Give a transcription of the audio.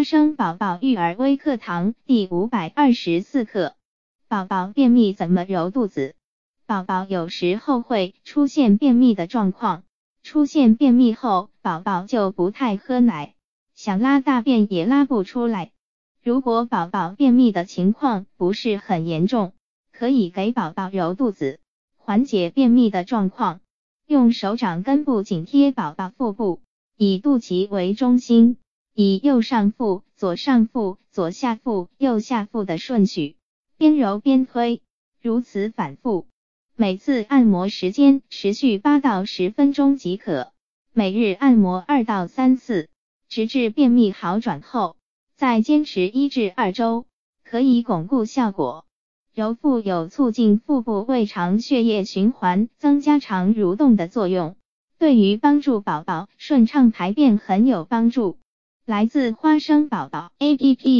花生宝宝育儿微课堂第五百二十四课：宝宝便秘怎么揉肚子？宝宝有时候会出现便秘的状况，出现便秘后，宝宝就不太喝奶，想拉大便也拉不出来。如果宝宝便秘的情况不是很严重，可以给宝宝揉肚子，缓解便秘的状况。用手掌根部紧贴宝宝腹部，以肚脐为中心，以右上腹、左上腹、左下腹、右下腹的顺序，边揉边推，如此反复。每次按摩时间持续八到十分钟即可，每日按摩二到三次，直至便秘好转后，再坚持一至二周，可以巩固效果。揉腹有促进腹部胃肠血液循环、增加肠蠕动的作用，对于帮助宝宝顺畅排便很有帮助。来自花生宝宝 APP。